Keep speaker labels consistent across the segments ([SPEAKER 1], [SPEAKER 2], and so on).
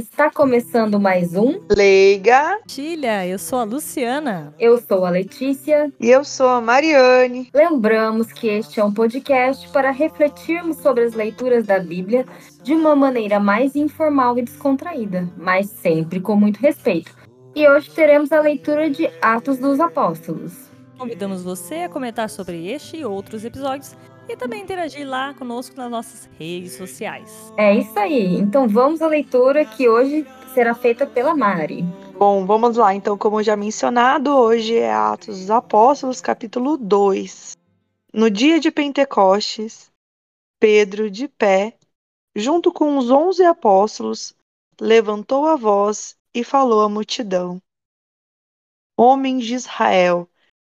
[SPEAKER 1] Está começando mais um
[SPEAKER 2] Leiga.
[SPEAKER 3] Tilha, eu sou a Luciana.
[SPEAKER 1] Eu sou a Letícia.
[SPEAKER 2] E eu sou a Mariane.
[SPEAKER 1] Lembramos que este é um podcast para refletirmos sobre as leituras da Bíblia de uma maneira mais informal e descontraída, mas sempre com muito respeito. E hoje teremos a leitura de Atos dos Apóstolos.
[SPEAKER 3] Convidamos você a comentar sobre este e outros episódios e também interagir lá conosco nas nossas redes sociais.
[SPEAKER 1] É isso aí. Então vamos à leitura que hoje será feita pela Mari.
[SPEAKER 2] Bom, vamos lá. Então, como já mencionado, hoje é Atos dos Apóstolos, capítulo 2. No dia de Pentecostes, Pedro, de pé, junto com os onze apóstolos, levantou a voz e falou à multidão: Homens de Israel,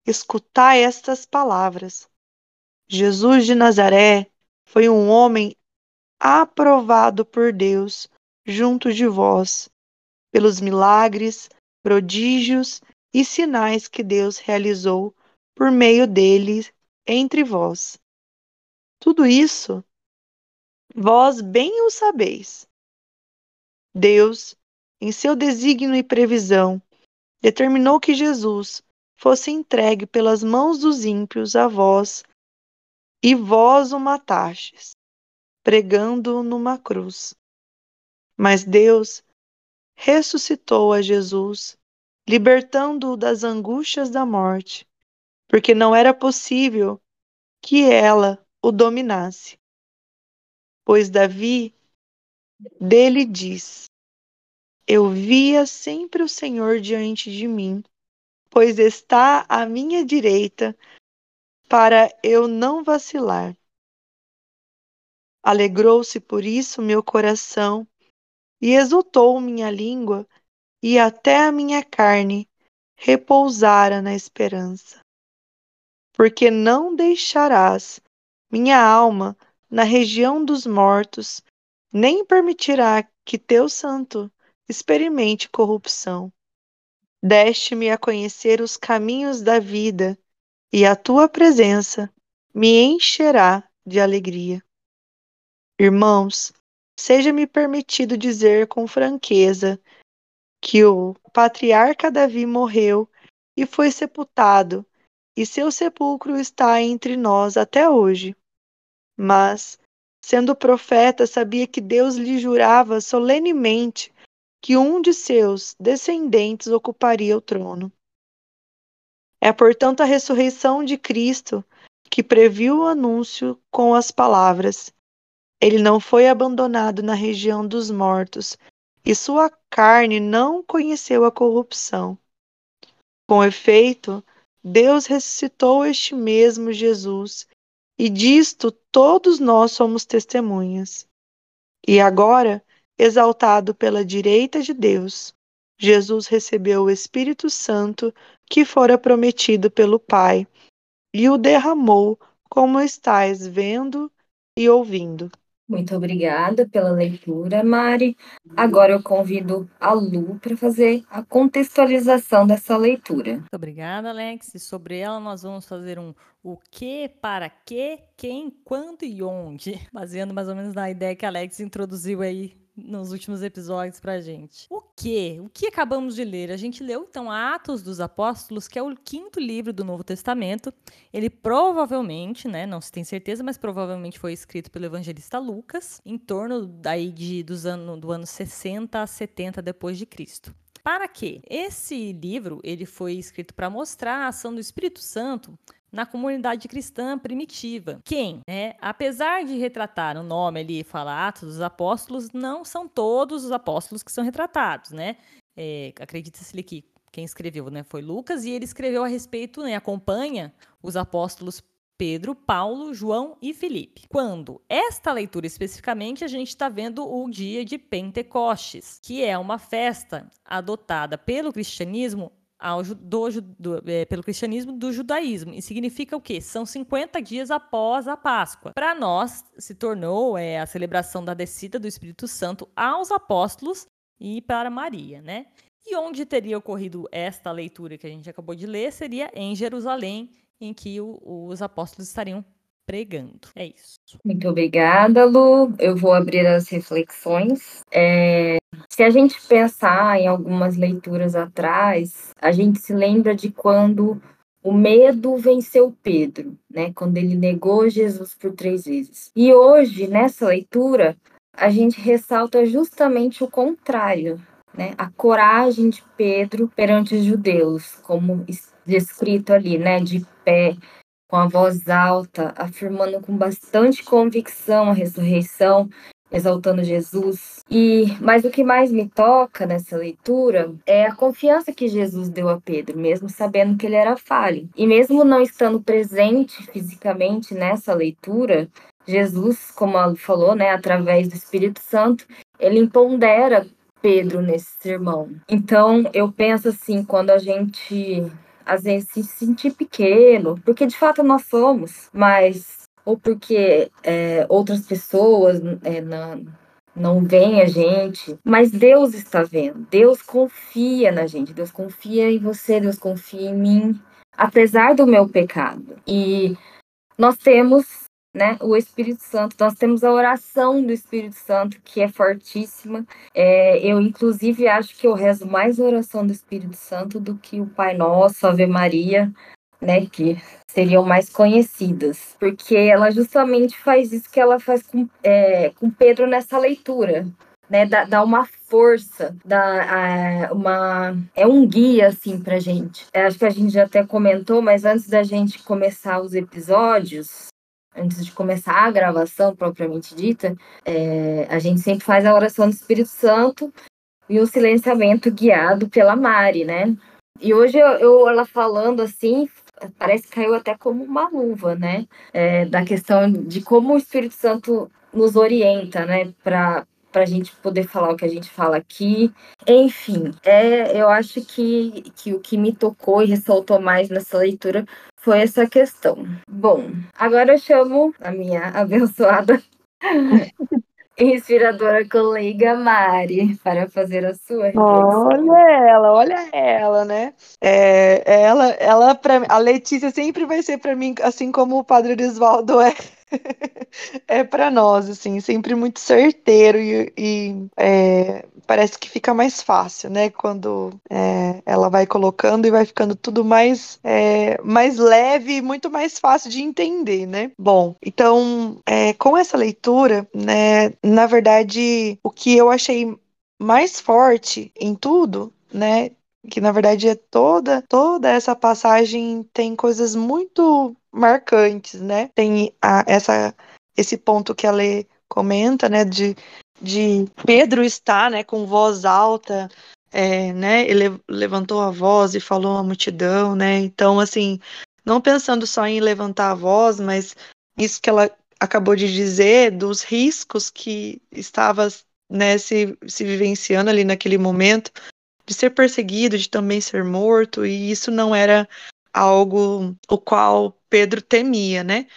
[SPEAKER 2] escutai estas palavras. Jesus de Nazaré foi um homem aprovado por Deus junto de vós, pelos milagres, prodígios e sinais que Deus realizou por meio dele entre vós. Tudo isso vós bem o sabeis. Deus, em seu desígnio e previsão, determinou que Jesus fosse entregue pelas mãos dos ímpios a vós e vós o matastes, pregando-o numa cruz. Mas Deus ressuscitou a Jesus, libertando-o das angústias da morte, porque não era possível que ela o dominasse. Pois Davi dele diz: Eu via sempre o Senhor diante de mim, pois está à minha direita para eu não vacilar. Alegrou-se por isso meu coração e exultou minha língua, e até a minha carne repousara na esperança. Porque não deixarás minha alma na região dos mortos, nem permitirá que teu santo experimente corrupção. Deste-me a conhecer os caminhos da vida e a tua presença me encherá de alegria. Irmãos, seja-me permitido dizer com franqueza que o patriarca Davi morreu e foi sepultado, e seu sepulcro está entre nós até hoje. Mas, sendo profeta, sabia que Deus lhe jurava solenemente que um de seus descendentes ocuparia o trono. É, portanto, a ressurreição de Cristo que previu o anúncio com as palavras: Ele não foi abandonado na região dos mortos, e sua carne não conheceu a corrupção. Com efeito, Deus ressuscitou este mesmo Jesus, e disto todos nós somos testemunhas. E agora, exaltado pela direita de Deus, Jesus recebeu o Espírito Santo que fora prometido pelo Pai e o derramou, como estáis vendo e ouvindo.
[SPEAKER 1] Muito obrigada pela leitura, Mari. Agora eu convido a Lu para fazer a contextualização dessa leitura.
[SPEAKER 3] Muito obrigada, Alex. E sobre ela nós vamos fazer um o que, para que, quem, quando e onde, baseando mais ou menos na ideia que a Alex introduziu aí nos últimos episódios pra gente. O que? O que acabamos de ler? A gente leu então Atos dos Apóstolos, que é o quinto livro do Novo Testamento. Ele provavelmente, né, não se tem certeza, mas provavelmente foi escrito pelo evangelista Lucas, em torno daí de dos anos do ano 60 a 70 depois de Cristo. Para quê? Esse livro ele foi escrito para mostrar a ação do Espírito Santo na comunidade cristã primitiva. Quem, né, apesar de retratar o nome ali, fala Atos dos Apóstolos, não são todos os apóstolos que são retratados, né? É, Acredita-se que quem escreveu, né, foi Lucas e ele escreveu a respeito, né, acompanha os apóstolos Pedro, Paulo, João e Felipe. Quando esta leitura especificamente, a gente está vendo o dia de Pentecostes, que é uma festa adotada pelo cristianismo ao, do, do, é, pelo cristianismo do judaísmo. E significa o quê? São 50 dias após a Páscoa. Para nós, se tornou é, a celebração da descida do Espírito Santo aos apóstolos e para Maria, né? E onde teria ocorrido esta leitura que a gente acabou de ler seria em Jerusalém, em que o, os apóstolos estariam pregando. É isso.
[SPEAKER 1] Muito obrigada, Lu. Eu vou abrir as reflexões. É, Se a gente pensar em algumas leituras atrás, a gente se lembra de quando o medo venceu Pedro, né? Quando ele negou Jesus por três vezes. E hoje, nessa leitura, a gente ressalta justamente o contrário, né? A coragem de Pedro perante os judeus, como descrito ali, né? De pé, com a voz alta, afirmando com bastante convicção a ressurreição exaltando Jesus. E mas o que mais me toca nessa leitura é a confiança que Jesus deu a Pedro, mesmo sabendo que ele era falho. E mesmo não estando presente fisicamente nessa leitura, Jesus, como ela falou, né, através do Espírito Santo, ele empodera Pedro nesse sermão. Então, eu penso assim, quando a gente às vezes se sentir pequeno, porque de fato nós somos, mas ou porque é, outras pessoas é, não, não veem a gente, mas Deus está vendo. Deus confia na gente, Deus confia em você, Deus confia em mim, apesar do meu pecado. E nós temos né, o Espírito Santo, nós temos a oração do Espírito Santo, que é fortíssima. É, eu, inclusive, acho que eu rezo mais a oração do Espírito Santo do que o Pai Nosso, Ave Maria, né, que seriam mais conhecidas, porque ela justamente faz isso que ela faz com, é, com Pedro nessa leitura, né, dá, dá uma força, dá uma é um guia assim para gente. É, acho que a gente já até comentou, mas antes da gente começar os episódios, antes de começar a gravação propriamente dita, é, a gente sempre faz a oração do Espírito Santo e o silenciamento guiado pela Mari, né? E hoje eu, eu, ela falando assim, parece que caiu até como uma luva, né? É, da questão de como o Espírito Santo nos orienta, né? Para para a gente poder falar o que a gente fala aqui. Enfim, é, eu acho que, que o que me tocou e ressaltou mais nessa leitura foi essa questão. Bom, agora eu chamo a minha abençoada inspiradora colega Mari para fazer a sua reflexão.
[SPEAKER 2] Olha ela, olha ela, né? É, ela, ela para a Letícia sempre vai ser para mim assim como o Padre Oswaldo é é para nós, assim, sempre muito certeiro e, e é, parece que fica mais fácil, né? Quando é, ela vai colocando e vai ficando tudo mais, é, mais leve e muito mais fácil de entender, né? Bom, então, é, com essa leitura, né, na verdade, o que eu achei mais forte em tudo, né, que na verdade é toda toda essa passagem tem coisas muito marcantes, né? Tem a, essa esse ponto que a Lê comenta, né, de, de Pedro estar, né, com voz alta, é, né, ele levantou a voz e falou à multidão, né? Então, assim, não pensando só em levantar a voz, mas isso que ela acabou de dizer dos riscos que estava né, se, se vivenciando ali naquele momento, de ser perseguido, de também ser morto, e isso não era algo o qual Pedro temia, né?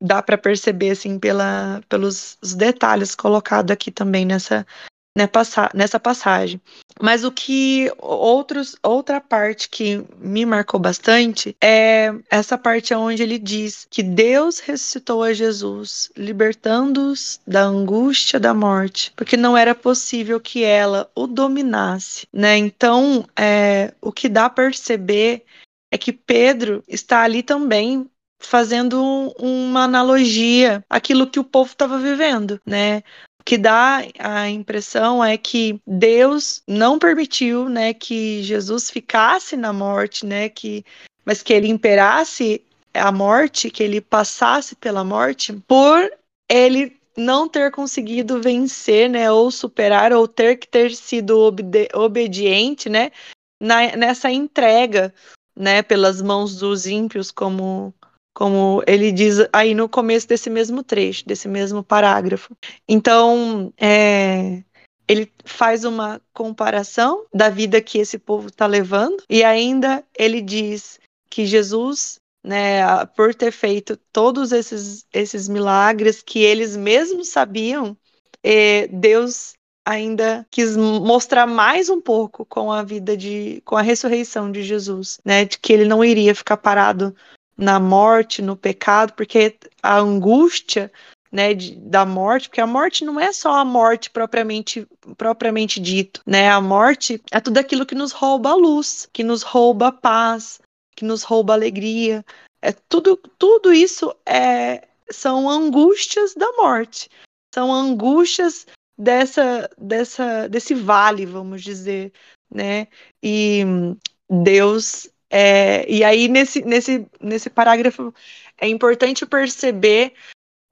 [SPEAKER 2] Dá para perceber assim pela, pelos detalhes colocados aqui também nessa nessa passagem. Mas o que outros, outra parte que me marcou bastante é essa parte onde ele diz que Deus ressuscitou a Jesus, libertando-os da angústia da morte, porque não era possível que ela o dominasse, né? Então, é, o que dá a perceber é que Pedro está ali também fazendo uma analogia àquilo que o povo estava vivendo, né? Que dá a impressão é que Deus não permitiu, né, que Jesus ficasse na morte, né, que mas que ele imperasse a morte, que ele passasse pela morte por ele não ter conseguido vencer, né, ou superar, ou ter que ter sido obediente, né, na, nessa entrega, né, pelas mãos dos ímpios, como como ele diz aí no começo desse mesmo trecho, desse mesmo parágrafo. Então, é, ele faz uma comparação da vida que esse povo está levando, e ainda ele diz que Jesus, né, por ter feito todos esses, esses milagres que eles mesmos sabiam, é, Deus ainda quis mostrar mais um pouco com a vida de, com a ressurreição de Jesus, né, de que ele não iria ficar parado na morte, no pecado, porque a angústia né, de, da morte, porque a morte não é só a morte propriamente propriamente dito, né? A morte é tudo aquilo que nos rouba a luz, que nos rouba a paz, que nos rouba a alegria. É tudo tudo isso é são angústias da morte. São angústias dessa dessa desse vale, vamos dizer, né? E Deus é, e aí nesse nesse nesse parágrafo é importante perceber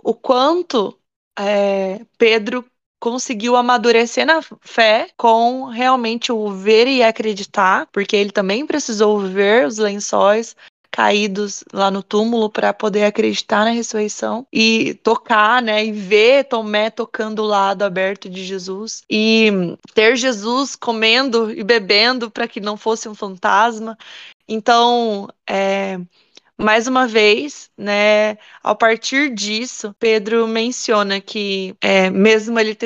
[SPEAKER 2] o quanto é, Pedro conseguiu amadurecer na fé com realmente o ver e acreditar, porque ele também precisou ver os lençóis caídos lá no túmulo para poder acreditar na ressurreição e tocar, né, e ver Tomé tocando o lado aberto de Jesus e ter Jesus comendo e bebendo para que não fosse um fantasma. Então, é, mais uma vez, né, a partir disso, Pedro menciona que, é, mesmo ele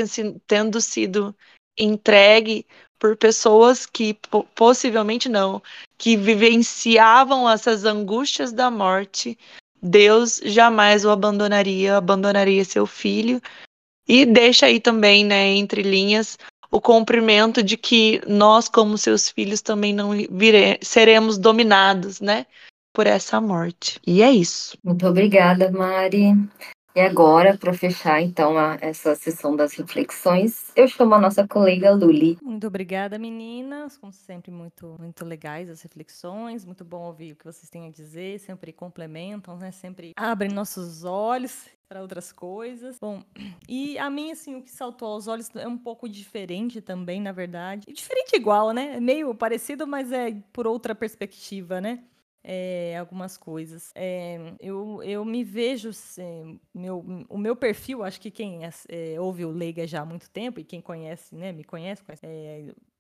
[SPEAKER 2] tendo sido entregue por pessoas que possivelmente não, que vivenciavam essas angústias da morte, Deus jamais o abandonaria, abandonaria seu filho. E deixa aí também, né, entre linhas, o cumprimento de que nós, como seus filhos, também não vire, seremos dominados, né, por essa morte. E é isso.
[SPEAKER 1] Muito obrigada, Mari. E agora, para fechar então a, essa sessão das reflexões, eu chamo a nossa colega Luli.
[SPEAKER 3] Muito obrigada, meninas. Como sempre, muito, muito legais as reflexões. Muito bom ouvir o que vocês têm a dizer. Sempre complementam, né? Sempre abrem nossos olhos para outras coisas. Bom, e a mim, assim, o que saltou aos olhos é um pouco diferente também, na verdade. Diferente igual, né? Meio parecido, mas é por outra perspectiva, né? É, algumas coisas. É, eu, eu me vejo, meu, o meu perfil, acho que quem é, ouve o Leiga já há muito tempo, e quem conhece, né, me conhece, conhece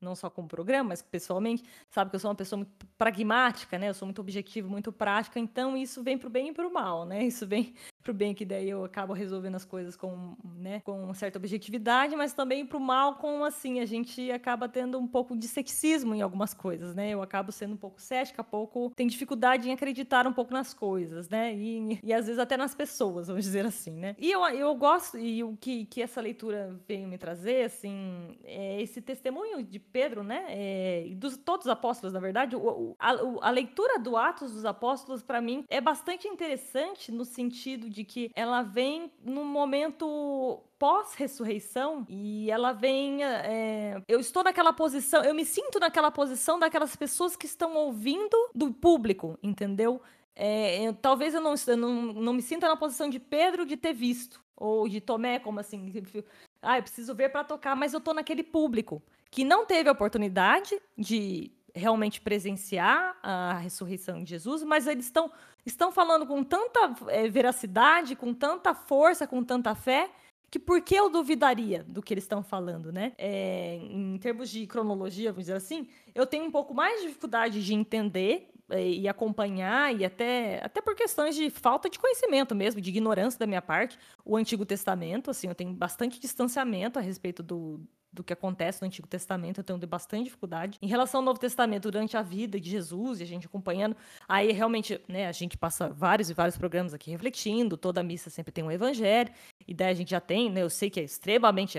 [SPEAKER 3] não só como programa, mas pessoalmente, sabe que eu sou uma pessoa muito pragmática, né? Eu sou muito objetiva, muito prática, então isso vem pro bem e pro mal, né? Isso vem pro bem que daí eu acabo resolvendo as coisas com, né, com certa objetividade, mas também pro mal com assim, a gente acaba tendo um pouco de ceticismo em algumas coisas, né? Eu acabo sendo um pouco cética, pouco tem dificuldade em acreditar um pouco nas coisas, né? E, e às vezes até nas pessoas, vamos dizer assim, né? E eu, eu gosto e o que que essa leitura veio me trazer, assim, é esse testemunho de Pedro, né? É, dos todos os apóstolos, na verdade, o, a, a, leitura do Atos dos Apóstolos, para mim, é bastante interessante no sentido de que ela vem num momento pós-ressurreição e ela vem. É, eu estou naquela posição, eu me sinto naquela posição daquelas pessoas que estão ouvindo do público, entendeu? É, eu, talvez eu não, eu não, não me sinta na posição de Pedro de ter visto, ou de Tomé, como assim, ah, eu preciso ver para tocar, mas eu tô naquele público que não teve a oportunidade de realmente presenciar a ressurreição de Jesus, mas eles estão, estão falando com tanta é, veracidade, com tanta força, com tanta fé, que por que eu duvidaria do que eles estão falando, né? É, em termos de cronologia, vamos dizer assim, eu tenho um pouco mais de dificuldade de entender é, e acompanhar, e até, até por questões de falta de conhecimento mesmo, de ignorância da minha parte, o Antigo Testamento, assim, eu tenho bastante distanciamento a respeito do, do que acontece no Antigo Testamento, eu tenho bastante dificuldade. Em relação ao Novo Testamento, durante a vida de Jesus e a gente acompanhando, aí realmente, né, a gente passa vários e vários programas aqui refletindo, toda missa sempre tem um evangelho, e daí a gente já tem, né, eu sei que é extremamente,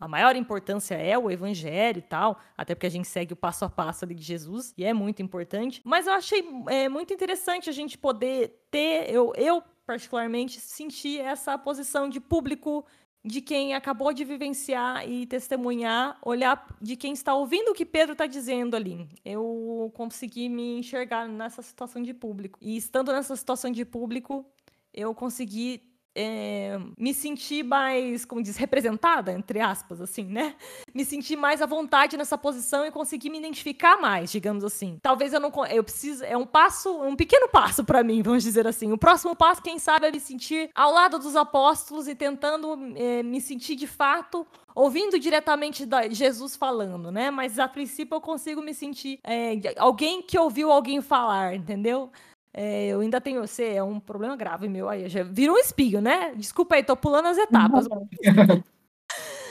[SPEAKER 3] a maior importância é o evangelho e tal, até porque a gente segue o passo a passo ali de Jesus, e é muito importante, mas eu achei é, muito interessante a gente poder ter, eu, eu particularmente senti essa posição de público de quem acabou de vivenciar e testemunhar, olhar de quem está ouvindo o que Pedro está dizendo ali. Eu consegui me enxergar nessa situação de público. E estando nessa situação de público, eu consegui é, me sentir mais, como diz, representada, entre aspas, assim, né? Me sentir mais à vontade nessa posição e conseguir me identificar mais, digamos assim. Talvez eu não. Eu preciso. É um passo, um pequeno passo para mim, vamos dizer assim. O próximo passo, quem sabe, é me sentir ao lado dos apóstolos e tentando é, me sentir de fato ouvindo diretamente Jesus falando, né? Mas a princípio eu consigo me sentir é, alguém que ouviu alguém falar, entendeu? É, eu ainda tenho. Você é um problema grave meu. Aí já virou um espinho, né? Desculpa aí, tô pulando as etapas.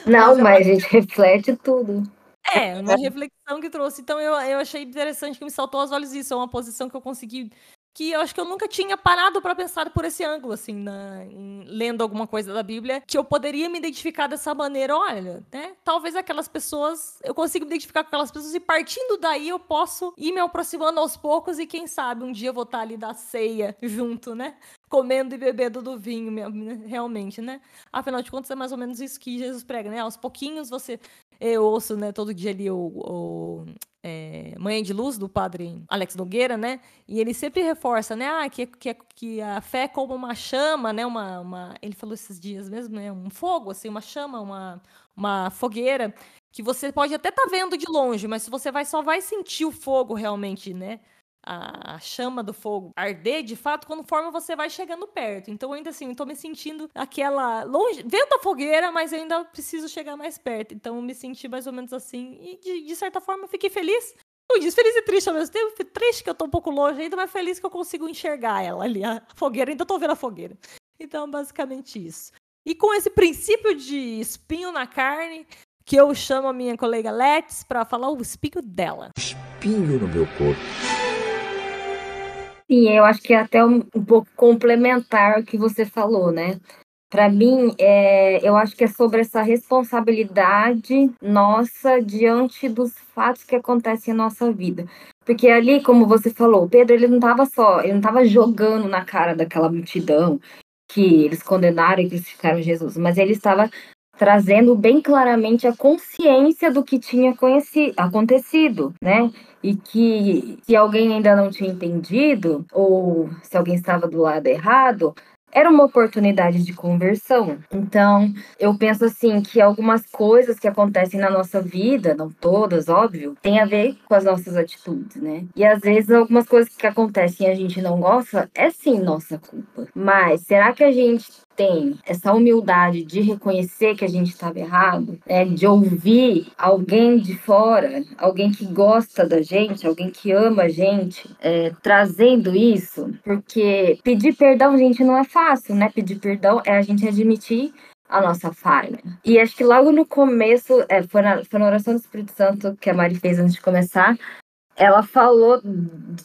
[SPEAKER 1] Não, mas, a gente reflete tudo.
[SPEAKER 3] É, uma reflexão que trouxe. Então eu, eu achei interessante que me saltou aos olhos isso. É uma posição que eu consegui que eu acho que eu nunca tinha parado para pensar por esse ângulo, assim, na, em, lendo alguma coisa da Bíblia, que eu poderia me identificar dessa maneira. Olha, né? Talvez aquelas pessoas, eu consiga me identificar com aquelas pessoas e partindo daí eu posso ir me aproximando aos poucos e quem sabe um dia eu vou estar ali da ceia junto, né? Comendo e bebendo do vinho, realmente, né? Afinal de contas, é mais ou menos isso que Jesus prega, né? Aos pouquinhos você eu ouço, né, todo dia ali o, o é, Manhã de Luz, do padre Alex Nogueira, né? E ele sempre reforça, né? Ah, que, que, que a fé é como uma chama, né? Uma, uma, ele falou esses dias mesmo, né? Um fogo, assim, uma chama, uma, uma fogueira, que você pode até estar tá vendo de longe, mas se você vai só vai sentir o fogo realmente, né? A, chama do fogo arder, de fato, conforme você vai chegando perto. Então, ainda assim, eu tô me sentindo aquela. longe, vendo a fogueira, mas eu ainda preciso chegar mais perto. Então, eu me senti mais ou menos assim. E, de, de certa forma, fiquei feliz. Não diz feliz e triste ao mesmo tempo. Triste que eu tô um pouco longe ainda, mas feliz que eu consigo enxergar ela ali. A fogueira, ainda tô vendo a fogueira. Então, basicamente isso. E com esse princípio de espinho na carne, que eu chamo a minha colega Let's para falar o espinho dela.
[SPEAKER 4] Espinho no meu corpo.
[SPEAKER 1] Sim, eu acho que é até um, um pouco complementar o que você falou, né? Para mim, é, eu acho que é sobre essa responsabilidade nossa diante dos fatos que acontecem em nossa vida. Porque ali, como você falou, Pedro, ele não estava só, ele não estava jogando na cara daquela multidão que eles condenaram e crucificaram Jesus, mas ele estava trazendo bem claramente a consciência do que tinha acontecido, né? E que se alguém ainda não tinha entendido, ou se alguém estava do lado errado, era uma oportunidade de conversão. Então, eu penso assim que algumas coisas que acontecem na nossa vida, não todas, óbvio, tem a ver com as nossas atitudes, né? E às vezes algumas coisas que acontecem e a gente não gosta, é sim nossa culpa. Mas será que a gente tem essa humildade de reconhecer que a gente estava errado, né? de ouvir alguém de fora, alguém que gosta da gente, alguém que ama a gente, é, trazendo isso, porque pedir perdão, gente, não é fácil, né? Pedir perdão é a gente admitir a nossa falha. E acho que logo no começo, é, foi, na, foi na oração do Espírito Santo que a Mari fez antes de começar, ela falou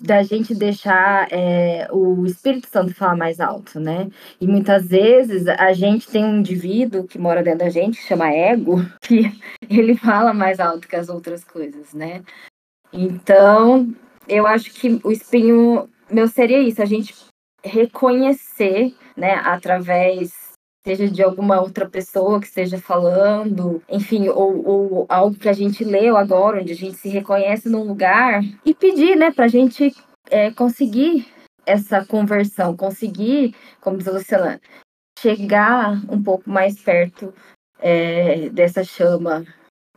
[SPEAKER 1] da gente deixar é, o Espírito Santo falar mais alto, né? E muitas vezes a gente tem um indivíduo que mora dentro da gente, que chama ego, que ele fala mais alto que as outras coisas, né? Então, eu acho que o espinho meu seria isso, a gente reconhecer, né, através seja de alguma outra pessoa que esteja falando, enfim, ou, ou, algo que a gente leu agora, onde a gente se reconhece num lugar, e pedir, né, para a gente é, conseguir essa conversão, conseguir, como diz a Luciana, chegar um pouco mais perto é, dessa chama,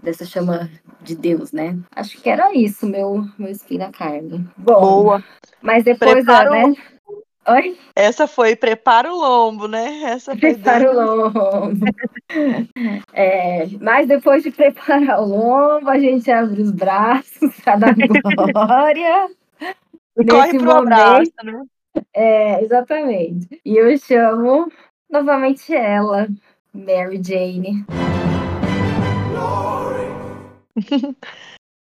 [SPEAKER 1] dessa chama de Deus, né? Acho que era isso, meu, meu espinho na carne.
[SPEAKER 2] Bom, Boa.
[SPEAKER 1] Mas depois, né?
[SPEAKER 2] Oi? Essa foi prepara o lombo, né? Essa
[SPEAKER 1] prepara o lombo. É, mas depois de preparar o lombo, a gente abre os braços para dar glória.
[SPEAKER 2] E corre pro momento, abraço, né?
[SPEAKER 1] É, exatamente. E eu chamo novamente ela, Mary Jane.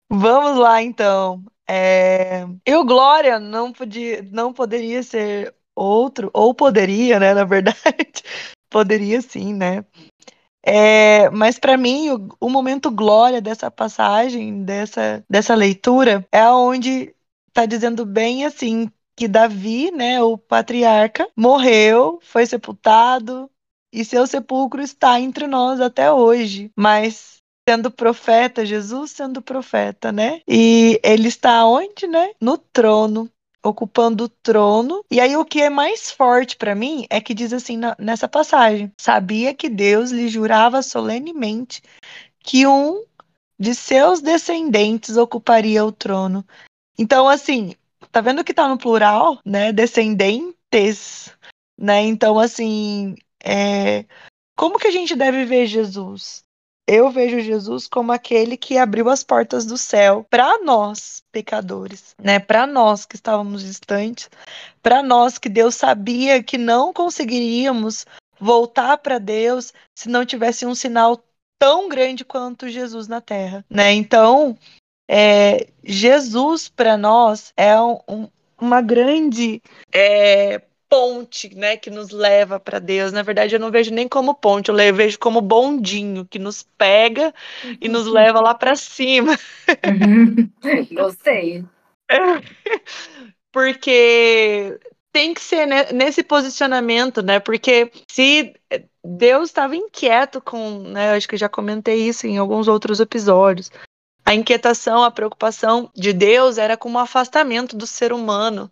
[SPEAKER 2] Vamos lá, então. É... Eu, Glória, não, podia, não poderia ser outro, ou poderia, né, na verdade. poderia sim, né? É, mas para mim, o, o, momento glória dessa passagem, dessa, dessa leitura, é onde está dizendo bem assim que Davi, né, o patriarca, morreu, foi sepultado e seu sepulcro está entre nós até hoje. Mas sendo profeta, Jesus sendo profeta, né? E ele está onde, né? No trono, ocupando o trono. E aí o que é mais forte para mim é que diz assim na, nessa passagem: sabia que Deus lhe jurava solenemente que um de seus descendentes ocuparia o trono. Então, assim, tá vendo que tá no plural, né? Descendentes, né? Então, assim, é... como que a gente deve ver Jesus? Eu vejo Jesus como aquele que abriu as portas do céu para nós, pecadores, né? Para nós que estávamos distantes, para nós que Deus sabia que não conseguiríamos voltar para Deus se não tivesse um sinal tão grande quanto Jesus na terra, né? Então, é, Jesus para nós é um, um, uma grande é, ponte, né, que nos leva para Deus. Na verdade, eu não vejo nem como ponte, eu vejo como bondinho que nos pega e nos leva lá para cima.
[SPEAKER 1] Gostei.
[SPEAKER 2] Porque tem que ser nesse posicionamento, né? Porque se Deus estava inquieto com, né? Acho que já comentei isso em alguns outros episódios. A inquietação, a preocupação de Deus era com o afastamento do ser humano,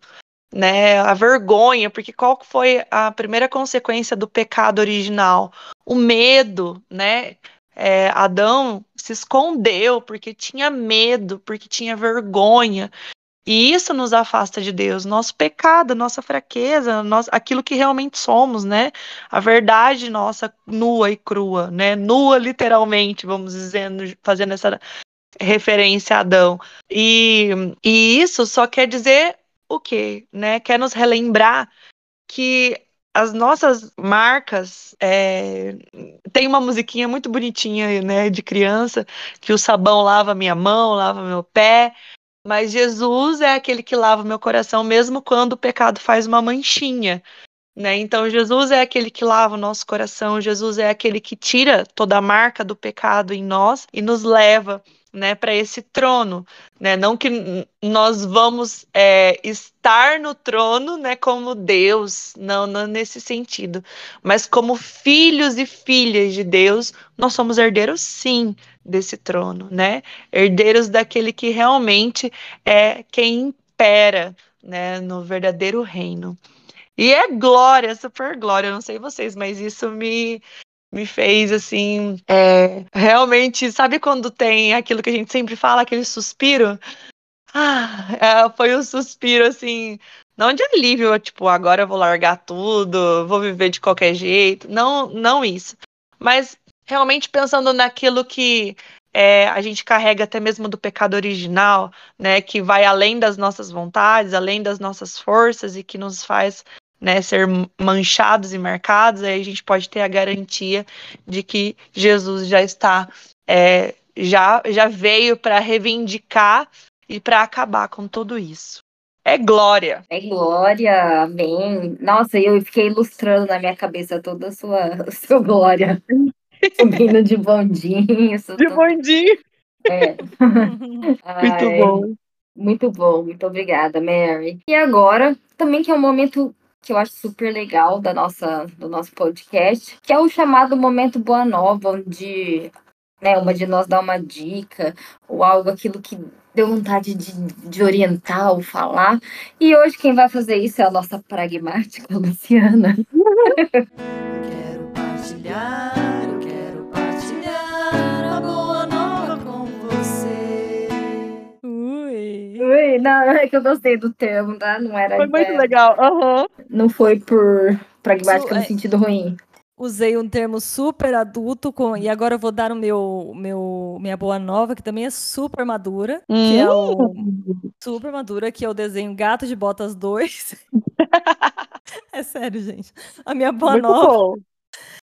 [SPEAKER 2] né? A vergonha, porque qual foi a primeira consequência do pecado original? O medo, né? É, Adão se escondeu porque tinha medo, porque tinha vergonha. E isso nos afasta de Deus, nosso pecado, nossa fraqueza, nosso, aquilo que realmente somos, né? A verdade nossa nua e crua, né? Nua literalmente, vamos dizendo, fazendo essa referência a Adão. E, e isso só quer dizer o quê? Né? Quer nos relembrar que as nossas marcas é, tem uma musiquinha muito bonitinha né de criança que o sabão lava minha mão lava meu pé mas Jesus é aquele que lava meu coração mesmo quando o pecado faz uma manchinha né então Jesus é aquele que lava o nosso coração Jesus é aquele que tira toda a marca do pecado em nós e nos leva né, para esse trono, né? Não que nós vamos é, estar no trono, né, como Deus, não, não nesse sentido, mas como filhos e filhas de Deus, nós somos herdeiros, sim, desse trono, né? Herdeiros daquele que realmente é quem impera, né, no verdadeiro reino. E é glória, super glória. Eu não sei vocês, mas isso me me fez assim, é, realmente, sabe quando tem aquilo que a gente sempre fala, aquele suspiro? Ah, é, foi um suspiro assim, não de alívio, tipo, agora eu vou largar tudo, vou viver de qualquer jeito, não, não isso, mas realmente pensando naquilo que é, a gente carrega até mesmo do pecado original, né, que vai além das nossas vontades, além das nossas forças e que nos faz né, ser manchados e marcados, aí a gente pode ter a garantia de que Jesus já está, é, já, já veio para reivindicar e para acabar com tudo isso. É glória.
[SPEAKER 1] É glória, amém. Nossa, eu fiquei ilustrando na minha cabeça toda a sua, a sua glória. Subindo de bondinho.
[SPEAKER 2] De bondinho.
[SPEAKER 1] É.
[SPEAKER 2] muito Ai, bom.
[SPEAKER 1] Muito bom, muito obrigada, Mary. E agora, também que é um momento que eu acho super legal da nossa, do nosso podcast, que é o chamado Momento Boa Nova, onde né, uma de nós dá uma dica ou algo, aquilo que deu vontade de, de orientar ou falar. E hoje quem vai fazer isso é a nossa pragmática, Luciana. Quero partilhar Não, é que eu gostei do termo, tá? Não era.
[SPEAKER 2] Foi muito é, legal. Uhum.
[SPEAKER 1] Não foi por pragmática no é, sentido ruim.
[SPEAKER 3] Usei um termo super adulto com, e agora eu vou dar o meu, meu minha boa nova, que também é super madura, hum. que é o hum. super madura, que é o desenho Gato de Botas 2. é sério, gente. A minha boa Muito nova. Bom.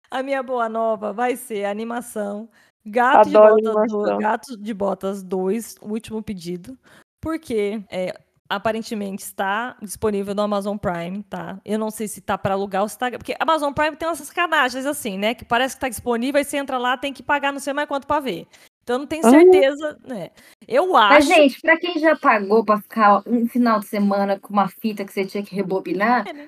[SPEAKER 3] A minha boa nova vai ser a animação Gato de, Botas 2, Gato de Botas 2, o último pedido porque é, aparentemente está disponível no Amazon Prime, tá? Eu não sei se tá para alugar ou se tá... Porque Amazon Prime tem umas sacanagens assim, né? Que parece que tá disponível, e você entra lá, tem que pagar não sei mais quanto para ver. Então não tenho certeza, uhum. né? Eu acho.
[SPEAKER 1] Mas, gente, para quem já pagou para ficar um final de semana com uma fita que você tinha que rebobinar, é, né?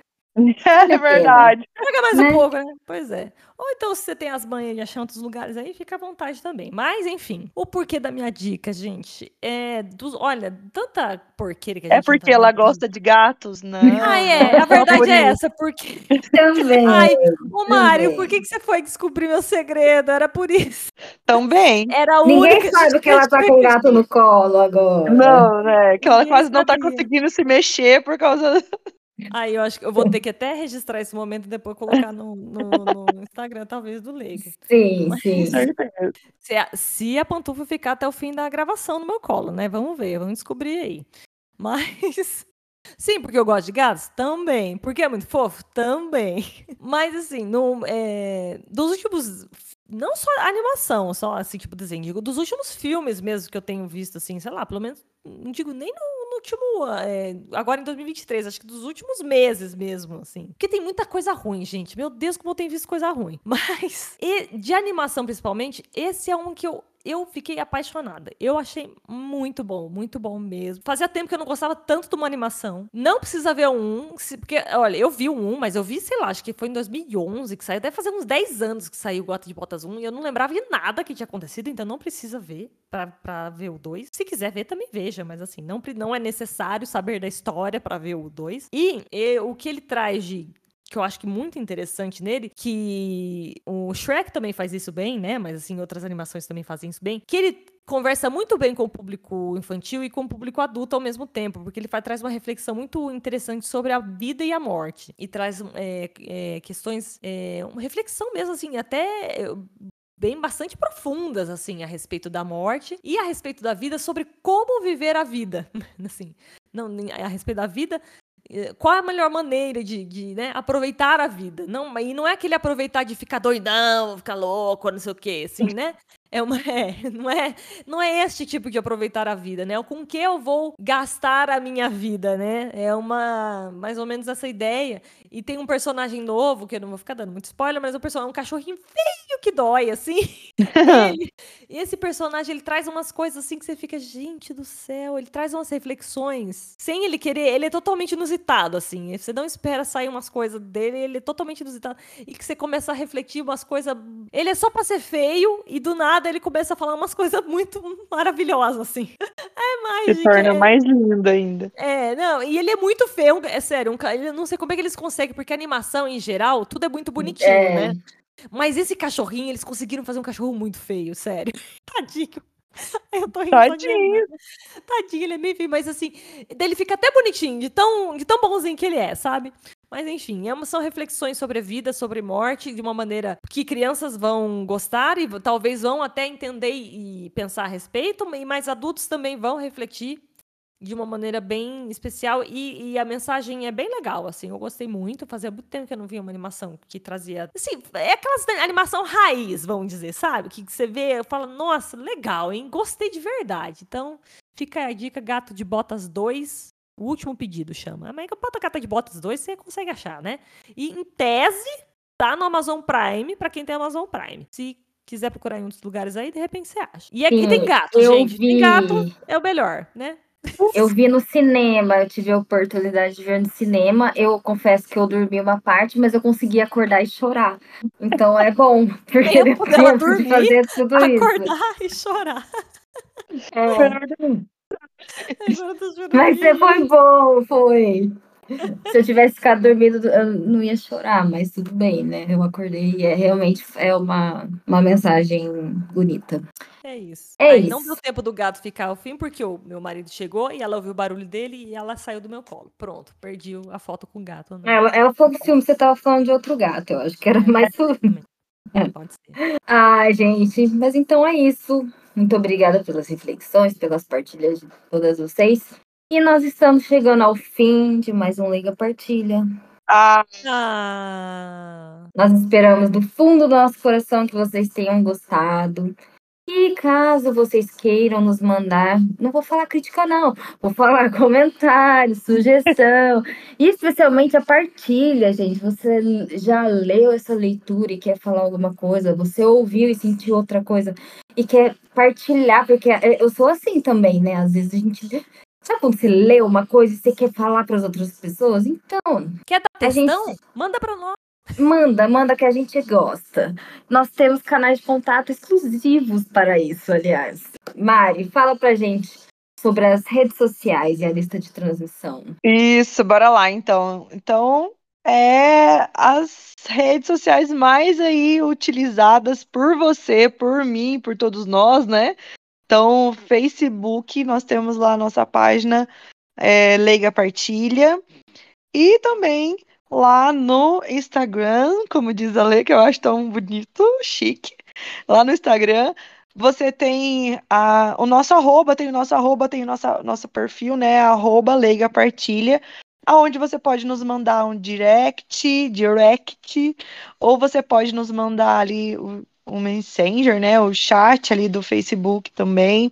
[SPEAKER 2] É verdade.
[SPEAKER 3] Paga mais né? um pouco, né? Pois é. Ou então, se você tem as de achar outros lugares aí, fica à vontade também. Mas, enfim, o porquê da minha dica, gente, é dos. Olha, tanta porqueira que a é
[SPEAKER 2] gente. É porque tá ela gosta de gatos, né?
[SPEAKER 3] Ah, é. A verdade é essa, porque.
[SPEAKER 1] Também.
[SPEAKER 3] Ai, ô Mário, por que, que você foi descobrir meu segredo? Era por isso.
[SPEAKER 2] Também.
[SPEAKER 3] Era a
[SPEAKER 1] Ninguém única. sabe que ela tá com o gato no colo agora.
[SPEAKER 2] Não, né? Que ela Ninguém quase sabia. não tá conseguindo se mexer por causa.
[SPEAKER 3] Aí eu acho que eu vou ter que até registrar esse momento e depois colocar no, no, no Instagram, talvez, do Leigo.
[SPEAKER 1] Sim, Mas, sim.
[SPEAKER 3] Se a, se a pantufa ficar até o fim da gravação no meu colo, né? Vamos ver, vamos descobrir aí. Mas. Sim, porque eu gosto de gatos? Também. Porque é muito fofo? Também. Mas, assim, no, é, dos últimos. Não só animação, só assim, tipo desenho, digo, dos últimos filmes mesmo que eu tenho visto, assim, sei lá, pelo menos, não digo nem no último. é, agora em 2023, acho que dos últimos meses mesmo, assim. Porque tem muita coisa ruim, gente. Meu Deus, como eu tenho visto coisa ruim. Mas, e de animação principalmente, esse é um que eu eu fiquei apaixonada. Eu achei muito bom, muito bom mesmo. Fazia tempo que eu não gostava tanto de uma animação. Não precisa ver um, porque, olha, eu vi um, mas eu vi, sei lá, acho que foi em 2011 que saiu. Deve fazer uns 10 anos que saiu Gota de Botas 1 e eu não lembrava de nada que tinha acontecido, então não precisa ver pra, pra ver o 2. Se quiser ver, também veja, mas assim, não, não é necessário saber da história para ver o 2. E, e o que ele traz de que eu acho que muito interessante nele, que o Shrek também faz isso bem, né? Mas assim, outras animações também fazem isso bem, que ele conversa muito bem com o público infantil e com o público adulto ao mesmo tempo, porque ele faz, traz uma reflexão muito interessante sobre a vida e a morte. E traz é, é, questões, é, uma reflexão mesmo, assim, até bem bastante profundas assim a respeito da morte e a respeito da vida sobre como viver a vida assim não a respeito da vida qual é a melhor maneira de, de né, aproveitar a vida? Não, e não é aquele aproveitar de ficar doidão, ficar louco, não sei o quê, assim, né? É uma, é, não é, não é este tipo de aproveitar a vida, né? Com que eu vou gastar a minha vida, né? É uma mais ou menos essa ideia. E tem um personagem novo que eu não vou ficar dando muito spoiler, mas o personagem é um cachorrinho feio que dói assim. ele, e esse personagem ele traz umas coisas assim que você fica, gente do céu, ele traz umas reflexões sem ele querer, ele é totalmente inusitado assim. Você não espera sair umas coisas dele, ele é totalmente inusitado e que você começa a refletir umas coisas, ele é só para ser feio e do nada nada ele começa a falar umas coisas muito maravilhosas, assim. É mágica.
[SPEAKER 2] Se torna
[SPEAKER 3] é...
[SPEAKER 2] mais lindo ainda.
[SPEAKER 3] É, não, e ele é muito feio, é sério, um, eu não sei como é que eles conseguem, porque a animação, em geral, tudo é muito bonitinho, é. né? Mas esse cachorrinho, eles conseguiram fazer um cachorro muito feio, sério. Tadinho. Eu tô rindo.
[SPEAKER 2] Tadinho.
[SPEAKER 3] Tadinho, ele é meio feio, mas assim, ele fica até bonitinho, de tão, de tão bonzinho que ele é, sabe? Mas enfim, é são reflexões sobre a vida, sobre morte, de uma maneira que crianças vão gostar e talvez vão até entender e pensar a respeito, e mais adultos também vão refletir de uma maneira bem especial e, e, a mensagem é bem legal, assim, eu gostei muito, fazia muito tempo que eu não via uma animação que trazia, assim, é aquelas animação raiz, vamos dizer, sabe, que você vê, fala, nossa, legal, hein, gostei de verdade, então fica a dica, Gato de Botas 2, o último pedido chama. Mas Pata Cata de Botas 2 você consegue achar, né? E em tese, tá no Amazon Prime, para quem tem Amazon Prime. Se quiser procurar em outros lugares aí, de repente você acha. E aqui Sim, tem gato, gente. Vi... Tem gato é o melhor, né?
[SPEAKER 1] Eu vi no cinema, eu tive a oportunidade de ver no cinema. Eu confesso que eu dormi uma parte, mas eu consegui acordar e chorar. Então é bom, porque
[SPEAKER 3] eu depois dormir, de fazer tudo acordar isso. Acordar e chorar.
[SPEAKER 1] É. Mas você foi bom, foi. Se eu tivesse ficado dormindo, eu não ia chorar, mas tudo bem, né? Eu acordei e é realmente é uma, uma mensagem bonita.
[SPEAKER 3] É isso.
[SPEAKER 1] É Aí isso.
[SPEAKER 3] não deu tempo do gato ficar ao fim, porque o meu marido chegou e ela ouviu o barulho dele e ela saiu do meu colo. Pronto, perdi a foto com o gato.
[SPEAKER 1] Ela, ela foi do filme, você tava falando de outro gato, eu acho que era mais.
[SPEAKER 3] É, pode ser.
[SPEAKER 1] Ai, gente, mas então é isso. Muito obrigada pelas reflexões, pelas partilhas de todas vocês. E nós estamos chegando ao fim de mais um Liga Partilha.
[SPEAKER 2] Ah.
[SPEAKER 3] ah.
[SPEAKER 1] Nós esperamos do fundo do nosso coração que vocês tenham gostado. E caso vocês queiram nos mandar, não vou falar crítica, não, vou falar comentário, sugestão, e especialmente a partilha, gente. Você já leu essa leitura e quer falar alguma coisa, você ouviu e sentiu outra coisa e quer partilhar, porque é, eu sou assim também, né? Às vezes a gente. Sabe quando você lê uma coisa e você quer falar para as outras pessoas? Então.
[SPEAKER 3] Quer dar textão? Gente... Manda para nós.
[SPEAKER 1] Manda, manda que a gente gosta. Nós temos canais de contato exclusivos para isso, aliás. Mari, fala pra gente sobre as redes sociais e a lista de transmissão.
[SPEAKER 2] Isso, bora lá então. Então, é as redes sociais mais aí utilizadas por você, por mim, por todos nós, né? Então, Facebook, nós temos lá a nossa página é, Leiga Partilha. E também lá no Instagram, como diz a Lei, que eu acho tão bonito, chique. Lá no Instagram, você tem a, o nosso arroba, tem o nosso arroba, tem o nosso, nosso perfil, né? Arroba Leiga Partilha, aonde você pode nos mandar um direct, direct, ou você pode nos mandar ali o, o Messenger, né? O chat ali do Facebook também.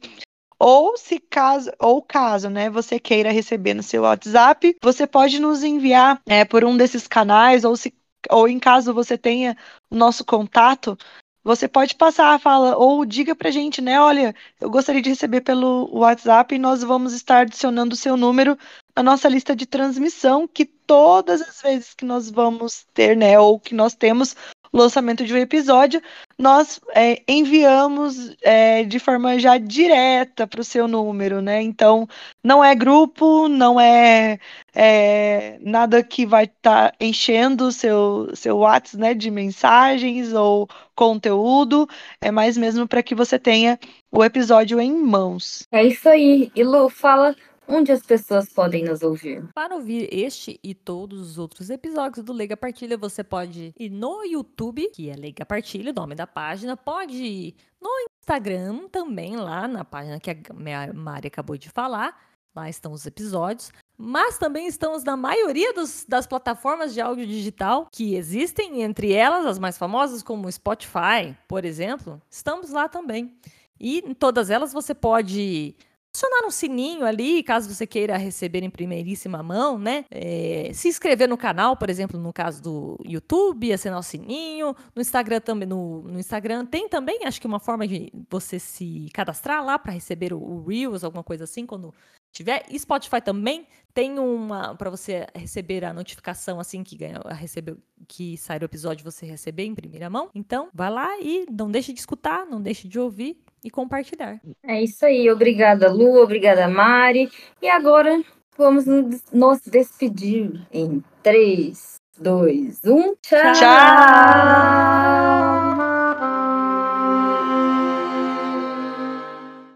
[SPEAKER 2] Ou se caso, ou caso, né, você queira receber no seu WhatsApp, você pode nos enviar é, por um desses canais, ou se ou em caso você tenha o nosso contato, você pode passar a fala ou diga pra gente, né? Olha, eu gostaria de receber pelo WhatsApp e nós vamos estar adicionando o seu número na nossa lista de transmissão, que todas as vezes que nós vamos ter, né, ou que nós temos lançamento de um episódio, nós é, enviamos é, de forma já direta para o seu número, né? Então, não é grupo, não é, é nada que vai estar tá enchendo o seu, seu WhatsApp né, de mensagens ou conteúdo, é mais mesmo para que você tenha o episódio em mãos.
[SPEAKER 1] É isso aí. E Lu, fala onde as pessoas podem nos ouvir.
[SPEAKER 3] Para ouvir este e todos os outros episódios do Lega Partilha, você pode ir no YouTube, que é Lega Partilha, o nome da página, pode ir no Instagram também, lá na página que a Mari acabou de falar. Lá estão os episódios. Mas também estamos na maioria dos, das plataformas de áudio digital que existem, entre elas as mais famosas, como Spotify, por exemplo. Estamos lá também. E em todas elas você pode acionar um sininho ali, caso você queira receber em primeiríssima mão, né? É, se inscrever no canal, por exemplo, no caso do YouTube, assinar o sininho. No Instagram também, no, no Instagram tem também, acho que uma forma de você se cadastrar lá para receber o, o Reels, alguma coisa assim, quando tiver. E Spotify também tem uma para você receber a notificação assim que ganha, receber que sai o episódio você receber em primeira mão. Então, vai lá e não deixe de escutar, não deixe de ouvir e compartilhar.
[SPEAKER 1] É isso aí. Obrigada, Lu. Obrigada, Mari. E agora vamos nos despedir em 3, 2, 1. Tchau! Tchau!